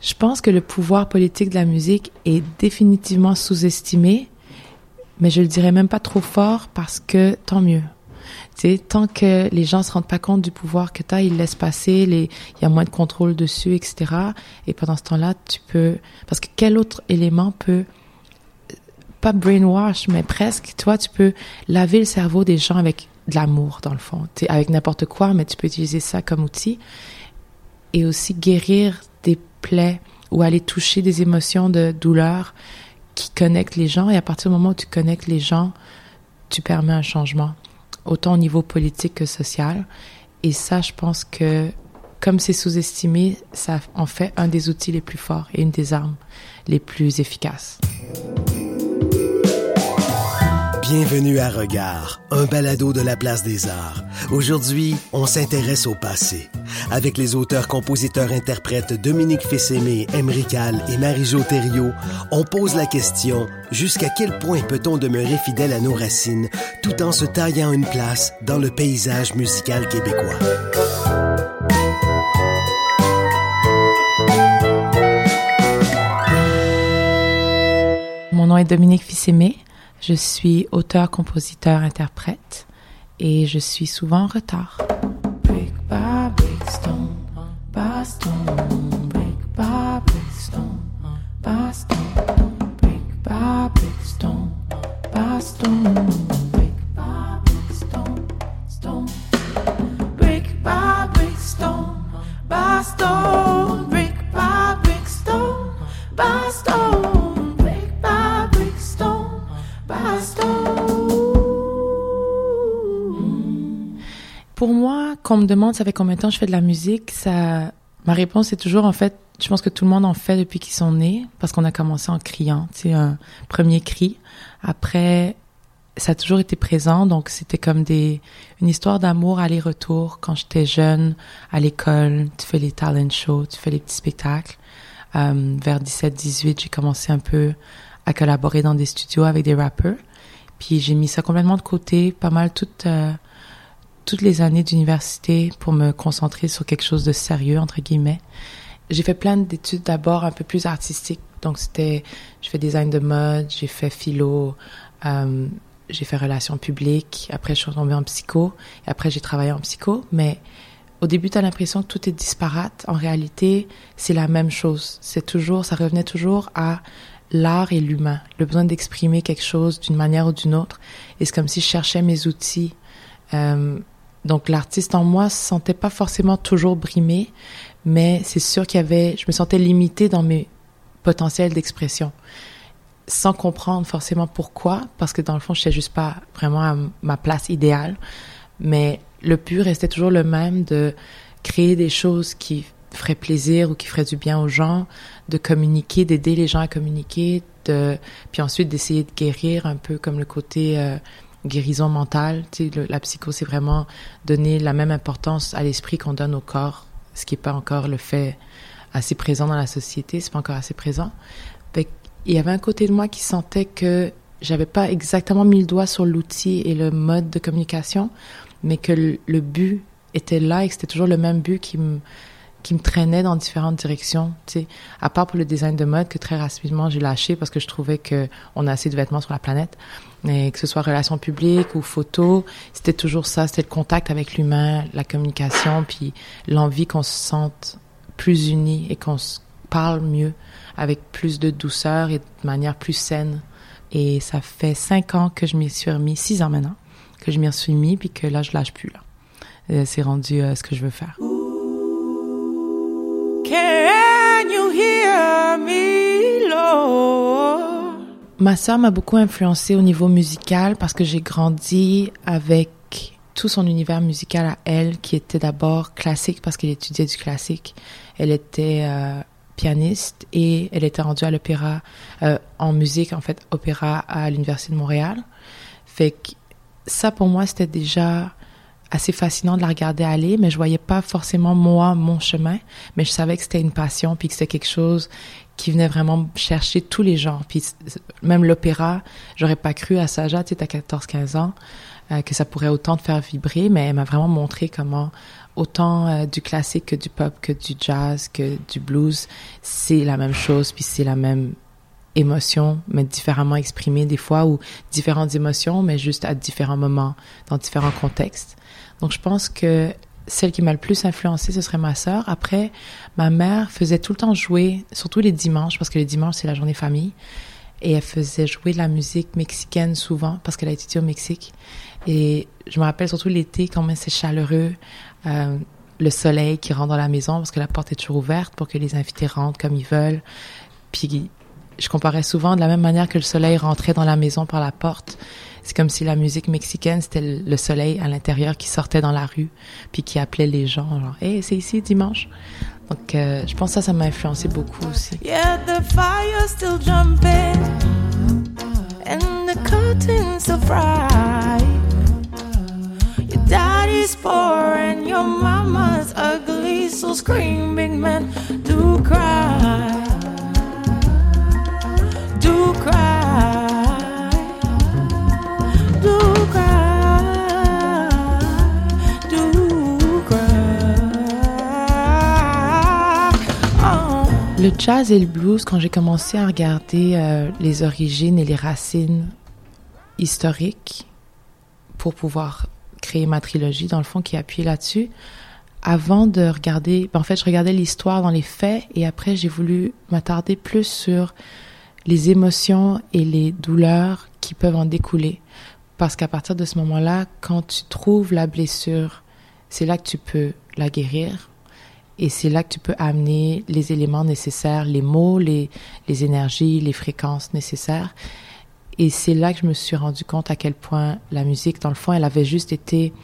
Je pense que le pouvoir politique de la musique est définitivement sous-estimé, mais je le dirais même pas trop fort parce que tant mieux. Tu sais, tant que les gens se rendent pas compte du pouvoir que tu as, ils laissent passer, il y a moins de contrôle dessus, etc. Et pendant ce temps-là, tu peux, parce que quel autre élément peut, pas brainwash, mais presque, toi, tu peux laver le cerveau des gens avec de l'amour, dans le fond. Tu avec n'importe quoi, mais tu peux utiliser ça comme outil. Et aussi guérir plaies ou aller toucher des émotions de douleur qui connectent les gens. Et à partir du moment où tu connectes les gens, tu permets un changement, autant au niveau politique que social. Et ça, je pense que comme c'est sous-estimé, ça en fait un des outils les plus forts et une des armes les plus efficaces. Bienvenue à Regard, un balado de la place des arts. Aujourd'hui, on s'intéresse au passé. Avec les auteurs, compositeurs, interprètes Dominique Fessémé, Emrical et Marie-Jo Thériault, on pose la question jusqu'à quel point peut-on demeurer fidèle à nos racines tout en se taillant une place dans le paysage musical québécois? Mon nom est Dominique Fissémé. Je suis auteur, compositeur, interprète et je suis souvent en retard. Pour moi, quand on me demande ça fait combien de temps je fais de la musique, ça, ma réponse est toujours en fait, je pense que tout le monde en fait depuis qu'ils sont nés, parce qu'on a commencé en criant, sais, un premier cri. Après, ça a toujours été présent, donc c'était comme des, une histoire d'amour aller-retour quand j'étais jeune, à l'école, tu fais les talent shows, tu fais les petits spectacles. Euh, vers 17-18, j'ai commencé un peu à collaborer dans des studios avec des rappeurs. Puis j'ai mis ça complètement de côté, pas mal toutes, euh, toutes les années d'université pour me concentrer sur quelque chose de sérieux, entre guillemets. J'ai fait plein d'études d'abord un peu plus artistiques. Donc c'était, je fais design de mode, j'ai fait philo, euh, j'ai fait relations publiques. Après, je suis tombée en psycho. Et après, j'ai travaillé en psycho. Mais au début, tu l'impression que tout est disparate. En réalité, c'est la même chose. C'est toujours, ça revenait toujours à l'art et l'humain, le besoin d'exprimer quelque chose d'une manière ou d'une autre. Et c'est comme si je cherchais mes outils. Euh, donc l'artiste en moi se sentait pas forcément toujours brimé, mais c'est sûr qu'il y avait, je me sentais limitée dans mes potentiels d'expression, sans comprendre forcément pourquoi, parce que dans le fond, je sais juste pas vraiment à ma place idéale. Mais le but restait toujours le même de créer des choses qui feraient plaisir ou qui feraient du bien aux gens, de communiquer, d'aider les gens à communiquer, de puis ensuite d'essayer de guérir un peu comme le côté euh, guérison mentale. Tu sais, la psycho, c'est vraiment donner la même importance à l'esprit qu'on donne au corps, ce qui est pas encore le fait assez présent dans la société, c'est pas encore assez présent. Il y avait un côté de moi qui sentait que j'avais pas exactement mis le doigt sur l'outil et le mode de communication, mais que le, le but était là et que c'était toujours le même but qui me qui me traînait dans différentes directions, tu sais, à part pour le design de mode que très rapidement j'ai lâché parce que je trouvais que on a assez de vêtements sur la planète, mais que ce soit relations publiques ou photos, c'était toujours ça, c'était le contact avec l'humain, la communication, puis l'envie qu'on se sente plus unis et qu'on se parle mieux avec plus de douceur et de manière plus saine. Et ça fait cinq ans que je m'y suis remis, six ans maintenant, que je m'y suis mis, puis que là, je lâche plus, là. C'est rendu euh, ce que je veux faire. Can you hear me, Lord? Ma sœur m'a beaucoup influencée au niveau musical parce que j'ai grandi avec tout son univers musical à elle, qui était d'abord classique parce qu'elle étudiait du classique. Elle était euh, pianiste et elle était rendue à l'opéra, euh, en musique en fait, opéra à l'Université de Montréal. Fait que ça pour moi c'était déjà assez fascinant de la regarder aller, mais je voyais pas forcément moi mon chemin, mais je savais que c'était une passion puis que c'était quelque chose qui venait vraiment chercher tous les genres. Puis même l'opéra, j'aurais pas cru à Saja, tu sais, t'as 14-15 ans, euh, que ça pourrait autant te faire vibrer, mais elle m'a vraiment montré comment autant euh, du classique que du pop, que du jazz, que du blues, c'est la même chose, puis c'est la même émotion, mais différemment exprimée des fois, ou différentes émotions, mais juste à différents moments, dans différents contextes. Donc, je pense que celle qui m'a le plus influencée, ce serait ma sœur. Après, ma mère faisait tout le temps jouer, surtout les dimanches, parce que les dimanches, c'est la journée famille. Et elle faisait jouer de la musique mexicaine souvent, parce qu'elle a étudié au Mexique. Et je me rappelle surtout l'été, quand même c'est chaleureux, euh, le soleil qui rentre dans la maison, parce que la porte est toujours ouverte pour que les invités rentrent comme ils veulent. Puis je comparais souvent de la même manière que le soleil rentrait dans la maison par la porte. C'est comme si la musique mexicaine, c'était le soleil à l'intérieur qui sortait dans la rue, puis qui appelait les gens, genre, hey, c'est ici dimanche. Donc, euh, je pense que ça, ça m'a influencé beaucoup aussi. Yeah, the fire's still jumping, and the curtains so bright. Your daddy's poor and your mama's ugly, so screaming men do cry. Do cry. Le jazz et le blues, quand j'ai commencé à regarder euh, les origines et les racines historiques pour pouvoir créer ma trilogie, dans le fond, qui appuie là-dessus, avant de regarder, ben, en fait, je regardais l'histoire dans les faits et après, j'ai voulu m'attarder plus sur les émotions et les douleurs qui peuvent en découler. Parce qu'à partir de ce moment-là, quand tu trouves la blessure, c'est là que tu peux la guérir. Et c'est là que tu peux amener les éléments nécessaires, les mots, les, les énergies, les fréquences nécessaires. Et c'est là que je me suis rendu compte à quel point la musique, dans le fond, elle avait juste été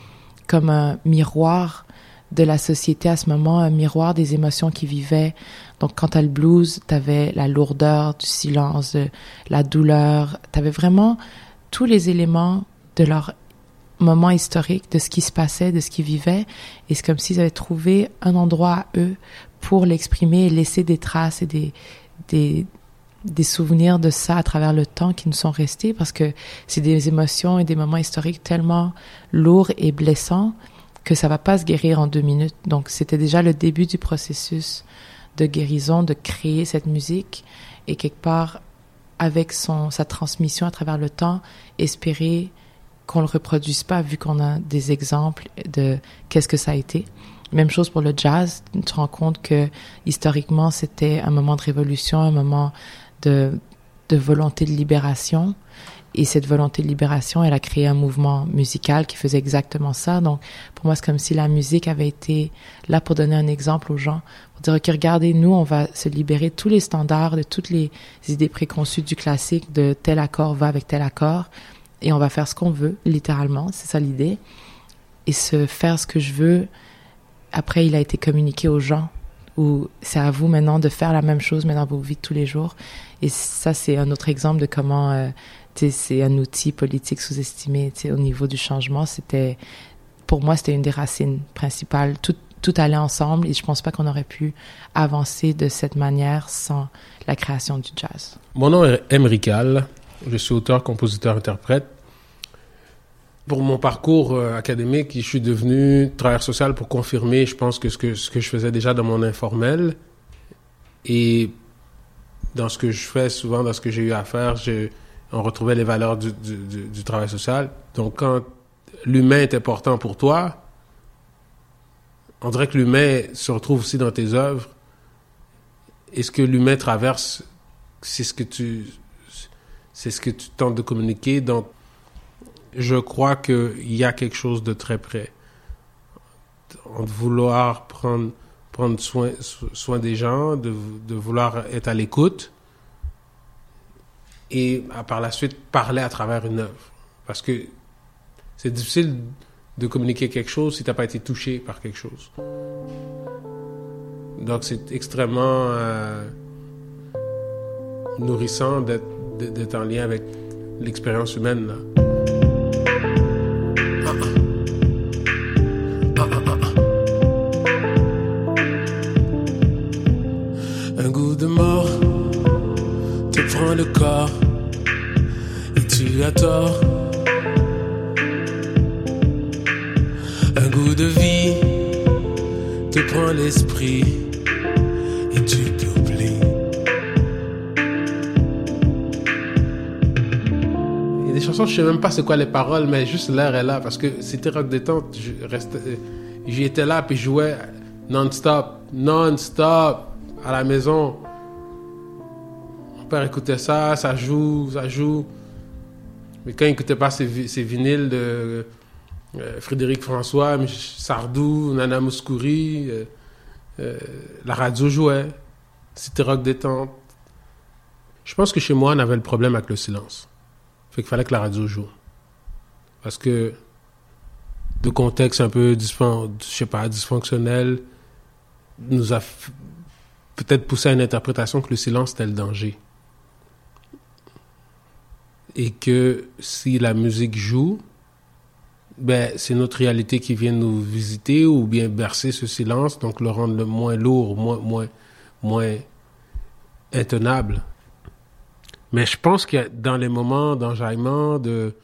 comme un miroir de la société à ce moment, un miroir des émotions qui vivaient. Donc, quand t'as le blues, t'avais la lourdeur du silence, la douleur. T'avais vraiment tous les éléments de leur moment historique, de ce qui se passait, de ce qu'ils vivaient. Et c'est comme s'ils avaient trouvé un endroit à eux pour l'exprimer et laisser des traces et des, des, des souvenirs de ça à travers le temps qui nous sont restés parce que c'est des émotions et des moments historiques tellement lourds et blessants que ça va pas se guérir en deux minutes. Donc c'était déjà le début du processus de guérison, de créer cette musique et quelque part avec son sa transmission à travers le temps, espérer qu'on le reproduise pas vu qu'on a des exemples de qu'est-ce que ça a été. Même chose pour le jazz, tu te rends compte que historiquement c'était un moment de révolution, un moment de, de volonté de libération. Et cette volonté de libération, elle a créé un mouvement musical qui faisait exactement ça. Donc, pour moi, c'est comme si la musique avait été là pour donner un exemple aux gens, pour dire, OK, regardez, nous, on va se libérer tous les standards, de toutes les idées préconçues du classique, de tel accord va avec tel accord, et on va faire ce qu'on veut, littéralement, c'est ça l'idée. Et se faire ce que je veux, après, il a été communiqué aux gens, où c'est à vous maintenant de faire la même chose, mais dans vos vies de tous les jours. Et ça, c'est un autre exemple de comment euh, c'est un outil politique sous-estimé au niveau du changement. C'était, pour moi, c'était une des racines principales. Tout, tout allait ensemble et je pense pas qu'on aurait pu avancer de cette manière sans la création du jazz. Mon nom est Emrical. Je suis auteur, compositeur, interprète. Pour mon parcours euh, académique, je suis devenu travailleur social pour confirmer, je pense, que ce, que je faisais déjà dans mon informel. Et dans ce que je fais, souvent dans ce que j'ai eu à faire, on retrouvait les valeurs du, travail social. Donc, quand l'humain est important pour toi, on dirait que l'humain se retrouve aussi dans tes œuvres. Et ce que l'humain traverse, c'est ce que tu, tentes de communiquer. Je crois qu'il y a quelque chose de très près. De vouloir prendre, prendre soin, soin des gens, de, de vouloir être à l'écoute et par la suite parler à travers une œuvre. Parce que c'est difficile de communiquer quelque chose si tu n'as pas été touché par quelque chose. Donc c'est extrêmement euh, nourrissant d'être d'être en lien avec l'expérience humaine. Là. Un goût de vie dans l'esprit et tu t'oublies. Il y a des chansons, je sais même pas c'est quoi les paroles, mais juste l'air est là parce que c'était rock détente. J'y étais là puis jouais non-stop, non-stop à la maison. Mon père écoutait ça, ça joue, ça joue. Mais quand il écoutait pas ses vinyles de euh, Frédéric François, Sardou, Nana Mouskouri, euh, euh, la radio jouait. C'était rock détente. Je pense que chez moi, on avait le problème avec le silence. Fait qu'il fallait que la radio joue. Parce que de contexte un peu je sais pas, dysfonctionnel nous a peut-être poussé à une interprétation que le silence c'était le danger. Et que si la musique joue, ben, c'est notre réalité qui vient nous visiter ou bien bercer ce silence, donc le rendre moins lourd, moins, moins, moins intenable. Mais je pense que dans les moments d'enjaillement, de,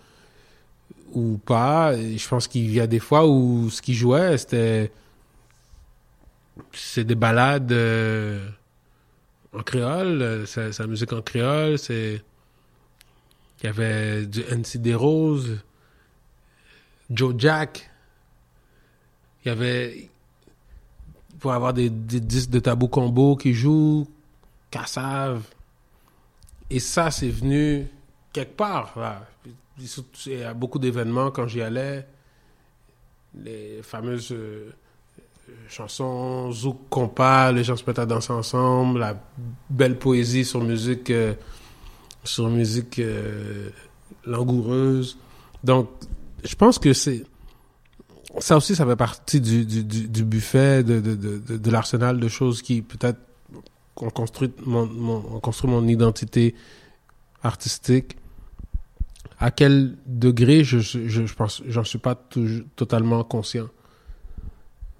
ou pas, je pense qu'il y a des fois où ce qui jouait, c'était, c'est des balades euh, en créole, euh, sa musique en créole, c'est, il y avait du NC des Roses, Joe Jack. Il y avait. Pour avoir des, disques de tabou combo qui jouent, Cassav. Et ça, c'est venu quelque part. Là. Il y a beaucoup d'événements quand j'y allais. Les fameuses euh, chansons Zouk Compas, les gens se mettent à danser ensemble, la belle poésie sur musique, euh, sur musique euh, langoureuse. Donc, je pense que c'est ça aussi, ça fait partie du, du, du, buffet, de, de, de, de, l'arsenal de choses qui peut-être ont construit mon, mon, construit mon identité artistique. À quel degré, je, je, je pense, j'en suis pas toujours, totalement conscient.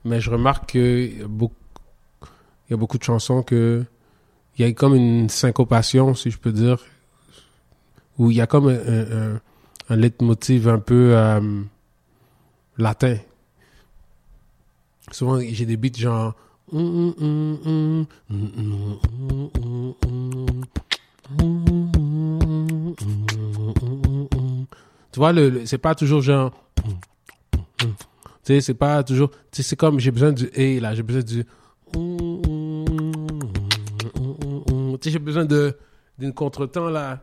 Mais je remarque qu'il y a beaucoup, il y a beaucoup de chansons que il y a comme une syncopation, si je peux dire, où il y a comme un, leitmotiv un peu euh, latin. Souvent, j'ai des beats genre. Tu vois, le, le- c'est pas toujours genre. Tu sais, c'est pas toujours. Tu sais, c'est comme j'ai besoin du et là, j'ai besoin du. Tu sais, j'ai besoin de d'une contretemps là.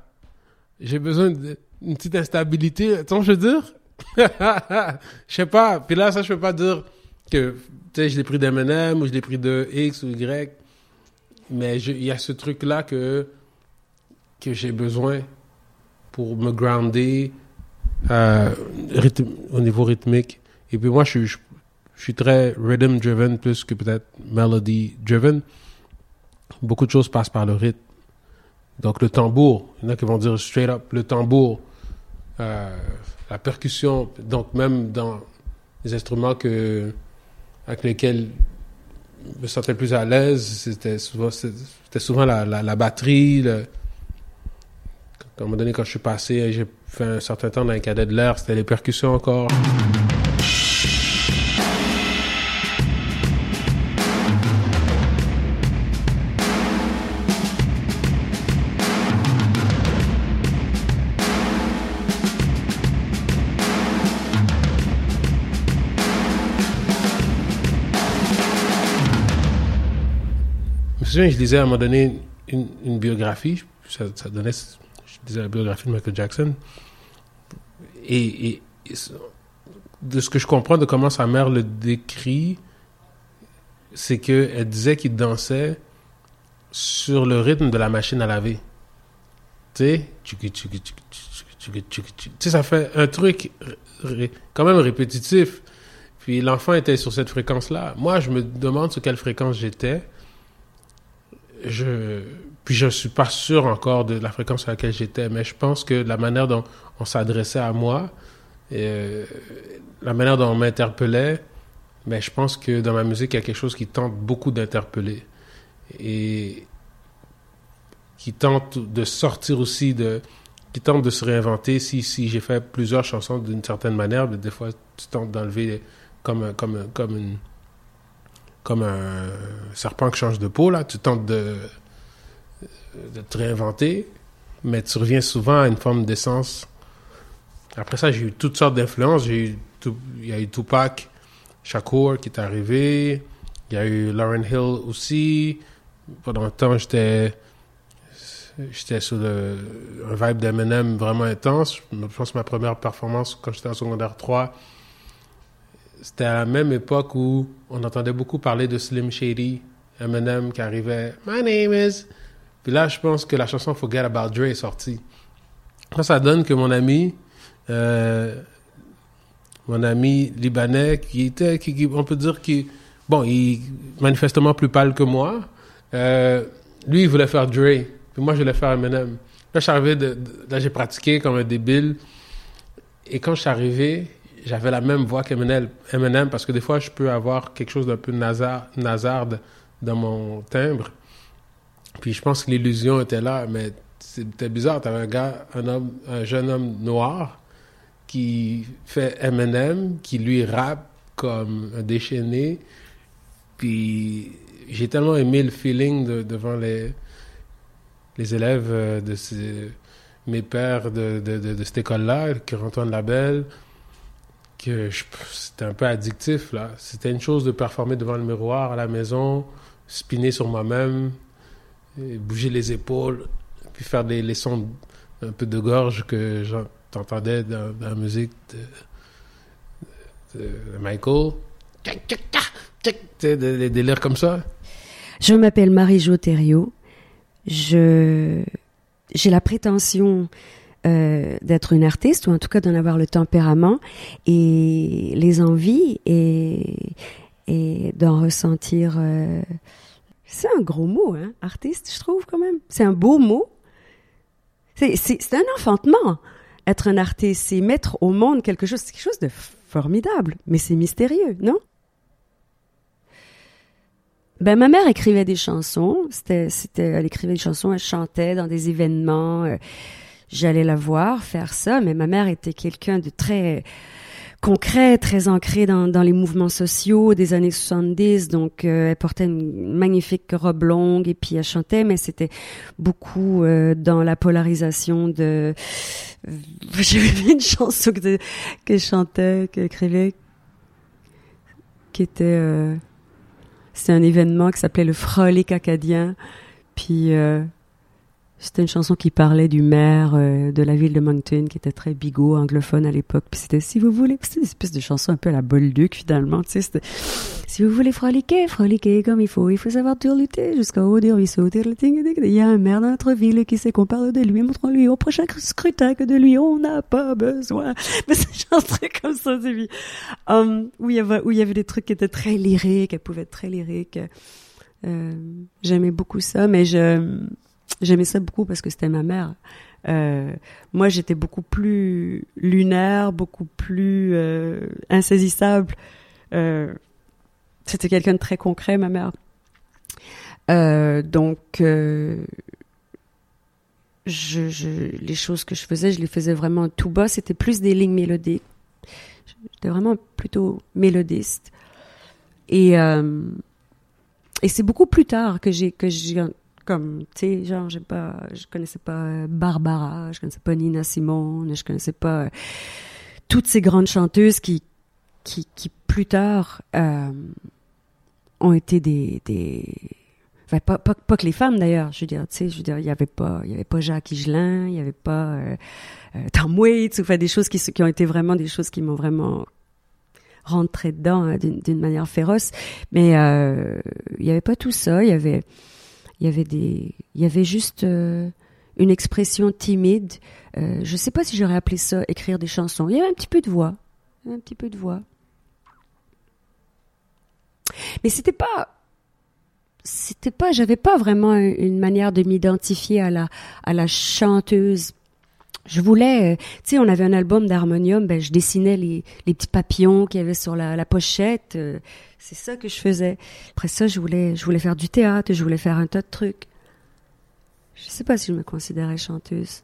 J'ai besoin d'une petite instabilité. Que je veux dire? je sais pas. Puis là, ça, je peux pas dire que, je l'ai pris d'M&M ou je l'ai pris de X ou Y. Mais il y a ce truc-là que, que j'ai besoin pour me grounder euh, au niveau rythmique. Et puis moi, je, suis- je, je suis très rhythm driven plus que peut-être melody driven. Beaucoup de choses passent par le rythme. Donc le tambour, il y en a qui vont dire straight up le tambour, euh, la percussion. Donc même dans les instruments avec lesquels je me sentais plus à l'aise, c'était souvent la batterie. Le... À un moment donné, quand je suis passé, j'ai fait un certain temps dans les cadets de l'air, c'était les percussions encore. Souviens, je lisais à un moment donné une, biographie, ça, donnait, je lisais la biographie de Michael Jackson, et, et- de ce que je comprends de comment sa mère le décrit, c'est que elle disait qu'il dansait sur le rythme de la machine à laver. Tu sais, ça fait un truc quand même répétitif. Puis l'enfant était sur cette fréquence-là. Moi, je me demande sur quelle fréquence j'étais puis je suis pas sûr encore de la fréquence à laquelle j'étais mais je pense que la manière dont on s'adressait à moi euh, la manière dont on m'interpellait mais je pense que dans ma musique il y a quelque chose qui tente beaucoup d'interpeller et qui tente de sortir aussi de qui tente de se réinventer si si j'ai fait plusieurs chansons d'une certaine manière mais des fois tu tentes d'enlever comme comme comme une comme un serpent qui change de peau, là. Tu tentes de, te réinventer, mais tu reviens souvent à une forme d'essence. Après ça, j'ai eu toutes sortes d'influences. Il y a eu Tupac, Shakur qui est arrivé. Il y a eu Lauren Hill aussi. Pendant un temps, j'étais j'étais sur le, un vibe d'Eminem vraiment intense. Je pense que ma première performance quand j'étais en secondaire 3, c'était à la même époque où on entendait beaucoup parler de Slim Shady, Eminem qui arrivait My name is. Puis là, je pense que la chanson Forget About Dre est sortie. Ça, ça donne que mon ami, euh, mon ami libanais, qui était, qui, on peut dire qui, bon, il est manifestement plus pâle que moi. euh, lui, il voulait faire Dre, puis moi, je voulais faire Eminem. Là, là, j'ai pratiqué comme un débile. Et quand je suis arrivé, j'avais la même voix qu'Eminem, Eminem, parce que des fois, je peux avoir quelque chose d'un peu nasar, nasarde dans mon timbre. Puis je pense que l'illusion était là, mais c'était bizarre. T'avais un gars, un homme, un jeune homme noir qui fait Eminem, qui lui rappe comme un déchaîné. Puis j'ai tellement aimé le feeling de- devant les, les élèves euh, de mes pères de, cette école-là, Antoine Labelle, que c'était un peu addictif. là. C'était une chose de performer devant le miroir à la maison, spinner sur moi-même, bouger les épaules, puis faire des les sons un peu de gorge que j'entendais dans, la musique de, de Michael. Des, des délires comme ça. Je m'appelle Marie-Jo Thériault. Je j'ai la prétention euh, d'être une artiste ou en tout cas d'en avoir le tempérament et les envies et et d'en ressentir. euh, c'est un gros mot, hein, artiste, je trouve quand même. C'est un beau mot. C'est un enfantement. Être un artiste, c'est mettre au monde quelque chose, quelque chose de formidable, mais c'est mystérieux, non? Ben, ma mère écrivait des chansons. C'était, c'était, elle écrivait des chansons, elle chantait dans des événements. euh, j'allais la voir faire ça, mais ma mère était quelqu'un de très concret, très ancré dans, dans les mouvements sociaux des années 70. Donc, euh, elle portait une magnifique robe longue et puis elle chantait, mais c'était beaucoup euh, dans la polarisation de... J'ai vu une chanson que, qu'elle chantait, qu'elle écrivait, qui était... euh, c'était un événement qui s'appelait le Frolic acadien. Puis euh, c'était une chanson qui parlait du maire euh, de la ville de Moncton, qui était très bigot, anglophone à l'époque. Puis c'était si vous voulez, c'était une espèce de chanson un peu à la Bolduc finalement. Tu sais, si vous voulez froliquer, froliquer comme il faut, il faut savoir turluter jusqu'au haut du ruisseau. Il y a un maire dans notre ville qui sait qu'on parle de lui, montrons-lui au prochain scrutin que de lui on n'a pas besoin. Mais c'est genre très comme ça, c'est. Um, où il y avait où il y avait des trucs qui étaient très lyriques, elle pouvait être très lyrique. Euh, j'aimais beaucoup ça, mais je j'aimais ça beaucoup parce que c'était ma mère. Euh, moi, j'étais beaucoup plus lunaire, beaucoup plus euh, insaisissable. Euh, c'était quelqu'un de très concret, ma mère. Donc, je, les choses que je faisais, je les faisais vraiment tout bas. C'était plus des lignes mélodiques. J'étais vraiment plutôt mélodiste. Et, et c'est beaucoup plus tard que j'ai que j'ai comme tu sais genre j'ai pas je connaissais pas euh, Barbara, je connaissais pas Nina Simone, je connaissais pas euh, toutes ces grandes chanteuses qui qui, qui plus tard euh, ont été des des enfin, pas, pas, que les femmes d'ailleurs, je veux dire, tu sais, je veux dire, il y avait pas, il y avait pas Jacques Higelin, il y avait pas euh, euh, Tom Waits, enfin des choses qui, qui ont été vraiment des choses qui m'ont vraiment rentré dedans hein, d'une manière féroce. Mais euh, il y avait pas tout ça, il y avait, il y avait des, il y avait juste euh, une expression timide. Euh, je sais pas si j'aurais appelé ça écrire des chansons. Il y avait un petit peu de voix, un petit peu de voix. Mais c'était pas c'était pas j'avais pas vraiment une manière de m'identifier à la à la chanteuse je voulais euh, tu sais on avait un album d'harmonium ben je dessinais les les petits papillons qu'il y avait sur la, la pochette euh, c'est ça que je faisais. Après ça je voulais je voulais faire du théâtre je voulais faire un tas de trucs. Je sais pas si je me considérais chanteuse.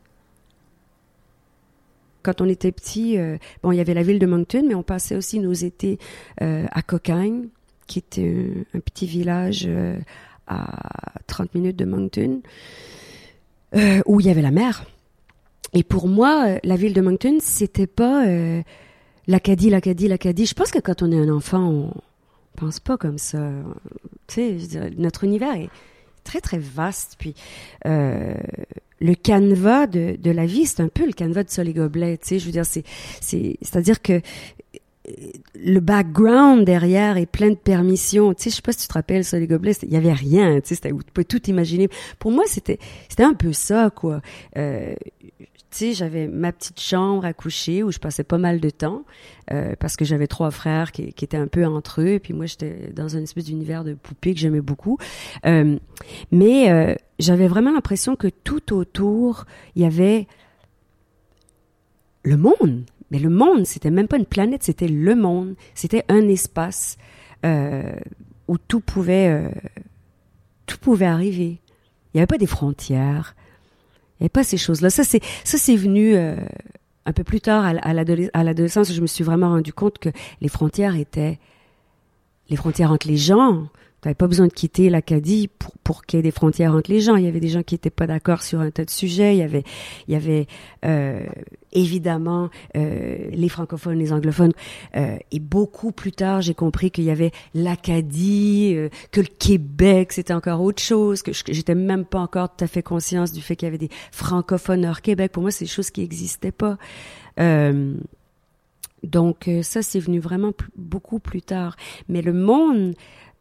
Quand on était petit, euh, bon, il y avait la ville de Moncton, mais on passait aussi nos étés euh, à Cocagne qui était un, petit village euh, à 30 minutes de Moncton, euh, où il y avait la mer. Et pour moi, euh, la ville de Moncton, c'était pas euh, l'Acadie, l'Acadie, l'Acadie. Je pense que quand on est un enfant, on pense pas comme ça. Tu sais, dire, notre univers est très très vaste. Puis euh, le canevas de, de la vie, c'est un peu le canevas de Sol et. Tu sais, je veux dire, c'est c'est c'est-à-dire que euh, le background derrière est plein de permissions. Tu sais, je sais pas si tu te rappelles, Gobelet, c'était- il y avait rien. Tu sais, tu peux tout imaginer. Pour moi, c'était c'était un peu ça, quoi. Euh, sais, j'avais ma petite chambre à coucher où je passais pas mal de temps euh, parce que j'avais trois frères qui, étaient un peu entre eux et puis moi j'étais dans un espèce d'univers de poupée que j'aimais beaucoup. Euh, mais euh, j'avais vraiment l'impression que tout autour il y avait le monde. Mais le monde, c'était même pas une planète, c'était le monde. C'était un espace euh, où tout pouvait, euh, tout pouvait arriver. Il n'y avait pas des frontières. Il n'y avait pas ces choses-là. Ça, c'est, ça, c'est venu euh, un peu plus tard à, à l'adolescence. Je me suis vraiment rendu compte que les frontières étaient les frontières entre les gens. Tu n'avais pas besoin de quitter l'Acadie pour, pour qu'il y ait des frontières entre les gens. Il y avait des gens qui n'étaient pas d'accord sur un tas de sujets. Il y avait, il y avait euh, évidemment euh, les francophones, les anglophones. Euh, et beaucoup plus tard, j'ai compris qu'il y avait l'Acadie, que le Québec, c'était encore autre chose, que j'étais même pas encore tout à fait conscience du fait qu'il y avait des francophones hors Québec. Pour moi, c'est des choses qui n'existaient pas. Donc ça, c'est venu vraiment beaucoup plus tard. Mais le monde,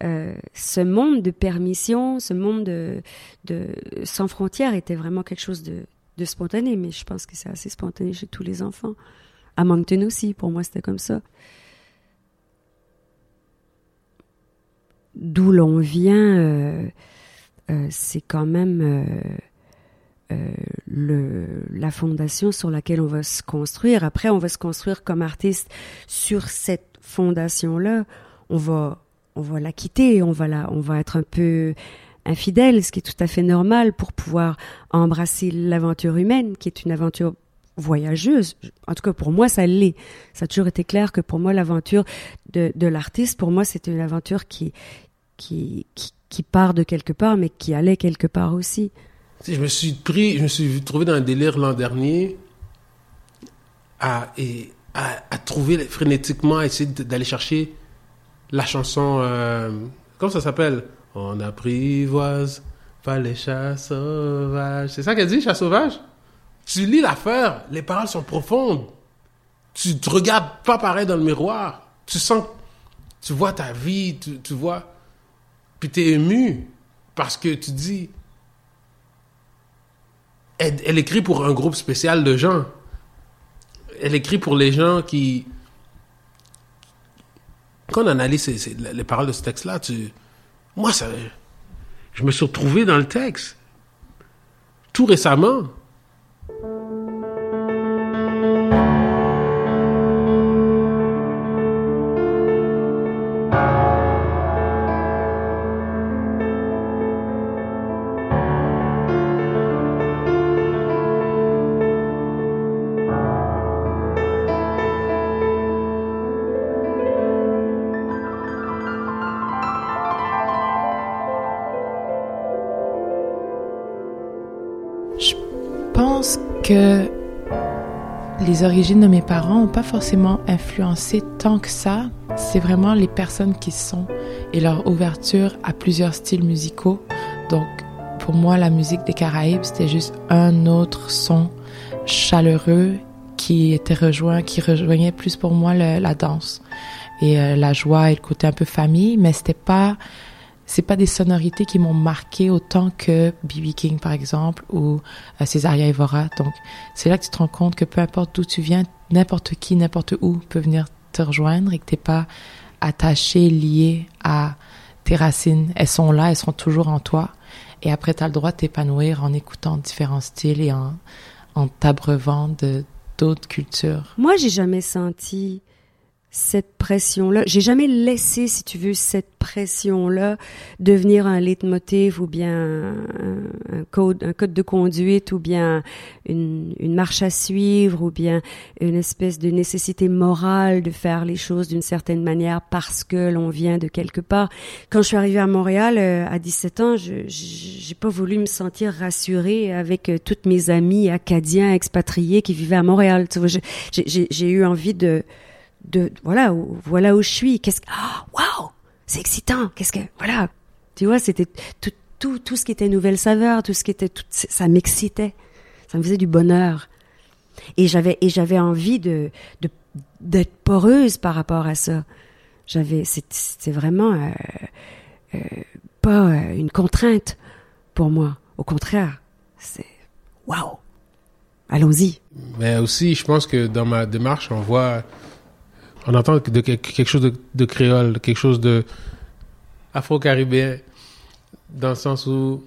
euh, ce monde de permission, ce monde de, de sans frontières était vraiment quelque chose de, spontané. Mais je pense que c'est assez spontané chez tous les enfants. À Moncton aussi, pour moi, c'était comme ça. D'où l'on vient, euh, euh, c'est quand même la fondation sur laquelle on va se construire. Après, on va se construire comme artiste sur cette fondation-là. On va, on va la quitter, on va on va être un peu infidèle, ce qui est tout à fait normal pour pouvoir embrasser l'aventure humaine, qui est une aventure voyageuse. En tout cas, pour moi, ça l'est. Ça a toujours été clair que pour moi, l'aventure de, l'artiste, pour moi, c'était une aventure qui, qui, part de quelque part, mais qui allait quelque part aussi. Je me suis pris, je me suis trouvé dans un délire l'an dernier à, et, à, à trouver frénétiquement, à essayer d'aller chercher la chanson, euh, comment ça s'appelle? On apprivoise pas les chats sauvages. C'est ça qu'elle dit, chat sauvage Tu lis l'affaire, les paroles sont profondes. Tu te regardes pas pareil dans le miroir. Tu sens, tu vois ta vie, tu, tu vois, puis t'es ému parce que tu dis, elle, elle écrit pour un groupe spécial de gens. Elle écrit pour les gens qui. Quand on analyse les paroles de ce texte-là. Moi. Je me suis retrouvé dans le texte. Tout récemment. Les origines de mes parents n'ont pas forcément influencé tant que ça. C'est vraiment les personnes qui sont et leur ouverture à plusieurs styles musicaux. Donc, pour moi, la musique des Caraïbes, c'était juste un autre son chaleureux qui était rejoint, qui rejoignait plus pour moi la danse et euh, la joie et le côté un peu famille, mais c'était pas c'est pas des sonorités qui m'ont marqué autant que B.B. King par exemple ou euh, Césaria Evora. Donc c'est là que tu te rends compte que peu importe d'où tu viens, n'importe qui, n'importe où peut venir te rejoindre et que t'es pas attaché, lié à tes racines. Elles sont là, elles seront toujours en toi. Et après, tu as le droit de t'épanouir en écoutant différents styles et en, en t'abreuvant de d'autres cultures. Moi, j'ai jamais senti cette pression-là. J'ai jamais laissé, si tu veux, cette pression-là devenir un leitmotiv ou bien un, code, un code de conduite ou bien une, une marche à suivre ou bien une espèce de nécessité morale de faire les choses d'une certaine manière parce que l'on vient de quelque part. Quand je suis arrivée à Montréal euh, à 17 ans, je j'ai pas voulu me sentir rassurée avec euh, toutes mes amies acadiens expatriés qui vivaient à Montréal. Tu vois, j'ai eu envie de de voilà où, voilà où je suis. Qu'est-ce que ah, waouh c'est excitant. Qu'est-ce que voilà. Tu vois c'était tout tout tout ce qui était nouvelle saveur tout ce qui était tout ça m'excitait. Ça me faisait du bonheur. Et j'avais et j'avais envie de d'être poreuse par rapport à ça. J'avais c'était vraiment euh, euh, pas euh, une contrainte pour moi. Au contraire c'est waouh. Allons-y. Mais aussi, je pense que dans ma démarche, on voit, on entend de, que- quelque chose de, créole, quelque chose de afro-caribéen, dans le sens où,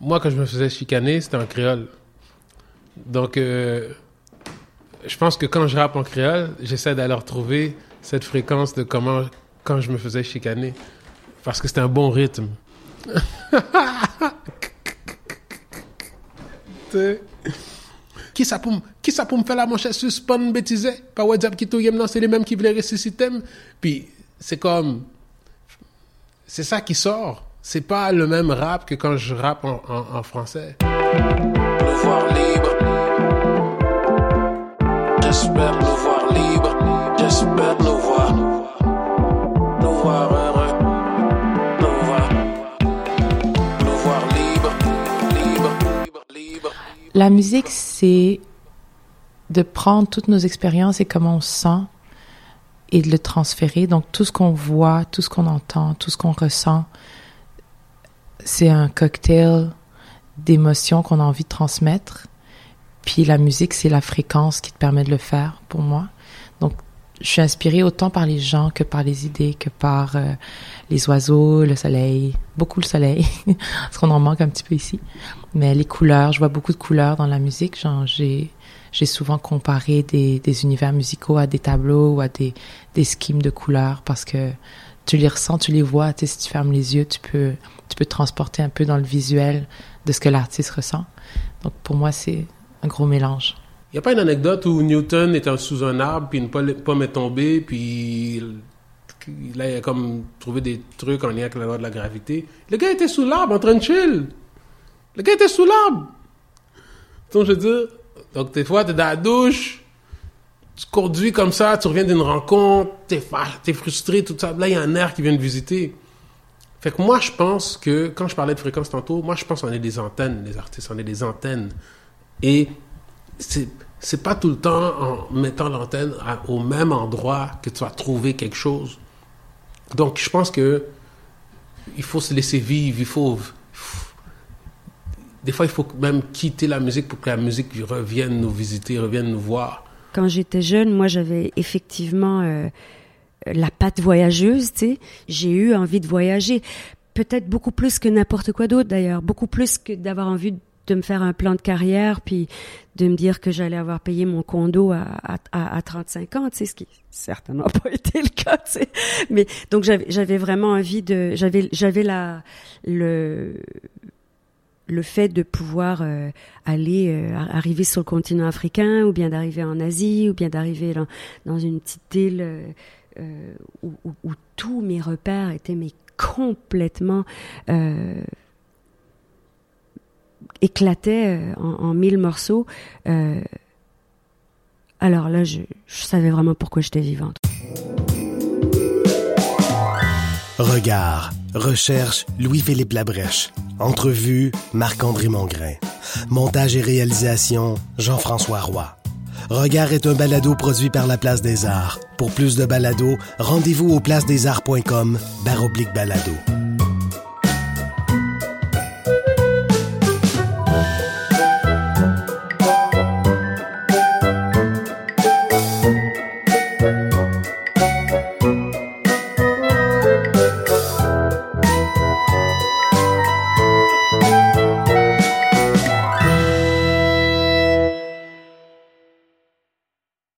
moi, quand je me faisais chicaner, c'était en créole. Donc, euh, je pense que quand je rappe en créole, j'essaie d'aller retrouver cette fréquence de comment, quand je me faisais chicaner. Parce que c'était un bon rythme. Qui ça qui ça pour me faire la manchette suspend bêtisé? Pas WhatsApp qui touille, non, c'est les mêmes qui voulaient ressusciter. Puis, c'est comme, c'est ça qui sort. C'est pas le même rap que quand je rappe en, en- en français. nous voir libre. J'espère nous voir libre. J'espère nous voir. Nous voir heureux. Nous voir. Nous voir libre. Libre. Libre. Libre. La musique, c'est de prendre toutes nos expériences et comment on se sent et de le transférer. Donc, tout ce qu'on voit, tout ce qu'on entend, tout ce qu'on ressent, c'est un cocktail d'émotions qu'on a envie de transmettre. Puis la musique, c'est la fréquence qui te permet de le faire pour moi. Donc, je suis inspirée autant par les gens que par les idées, que par euh, les oiseaux, le soleil, beaucoup le soleil, parce qu'on en manque un petit peu ici. Mais les couleurs, je vois beaucoup de couleurs dans la musique. J'ai, j'ai souvent comparé des, univers musicaux à des tableaux ou à des, des schemes de couleurs parce que tu les ressens, tu les vois. Tu sais, si tu fermes les yeux, tu peux, tu peux te transporter un peu dans le visuel de ce que l'artiste ressent. Donc, pour moi, c'est un gros mélange. Il n'y a pas une anecdote où Newton était sous un arbre, puis une pomme pomme est tombée, puis là, il a comme trouvé des trucs en lien avec la loi de la gravité. Le gars était sous l'arbre en train de chill. Le gars était sous l'arbre. Donc, je veux dire, donc des fois, tu es dans la douche, tu conduis comme ça, tu reviens d'une rencontre, tu es, frustré, tout ça. Là, il y a un air qui vient de visiter. Fait que moi, je pense que, quand je parlais de fréquence tantôt, moi, je pense qu'on est des antennes, les artistes, on est des antennes. Et c'est c'est pas tout le temps en mettant l'antenne au même endroit que tu vas trouver quelque chose. Donc, je pense que il faut se laisser vivre, il faut... Des fois, il faut même quitter la musique pour que la musique revienne nous visiter, revienne nous voir. quand j'étais jeune, moi, j'avais effectivement euh, la patte voyageuse, tu sais. J'ai eu envie de voyager. Peut-être beaucoup plus que n'importe quoi d'autre, d'ailleurs. Beaucoup plus que d'avoir envie de me faire un plan de carrière, puis de me dire que j'allais avoir payé mon condo à, à, à, à 35 ans, tu sais, ce qui certainement pas été le cas, tu sais. Mais donc, j'avais vraiment envie de... J'avais j'avais la... le le fait de pouvoir euh, aller euh, ar- arriver sur le continent africain ou bien d'arriver en Asie ou bien d'arriver dans, une petite île euh, où, tous mes repères étaient mais complètement éclataient en, mille morceaux. Alors là, je, je savais vraiment pourquoi j'étais vivante. Regard, recherche Louis-Philippe Labrèche. Entrevue Marc-André Mongrain. Montage et réalisation Jean-François Roy. Regard est un balado produit par la Place des Arts. Pour plus de balados, rendez-vous au placedesarts.com baroblique balado.